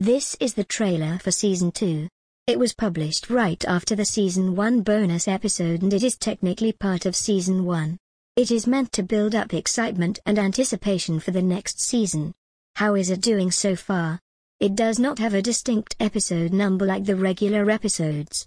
This is the trailer for Season 2. It was published right after the Season 1 bonus episode and it is technically part of Season 1. It is meant to build up excitement and anticipation for the next season. How is it doing so far? It does not have a distinct episode number like the regular episodes.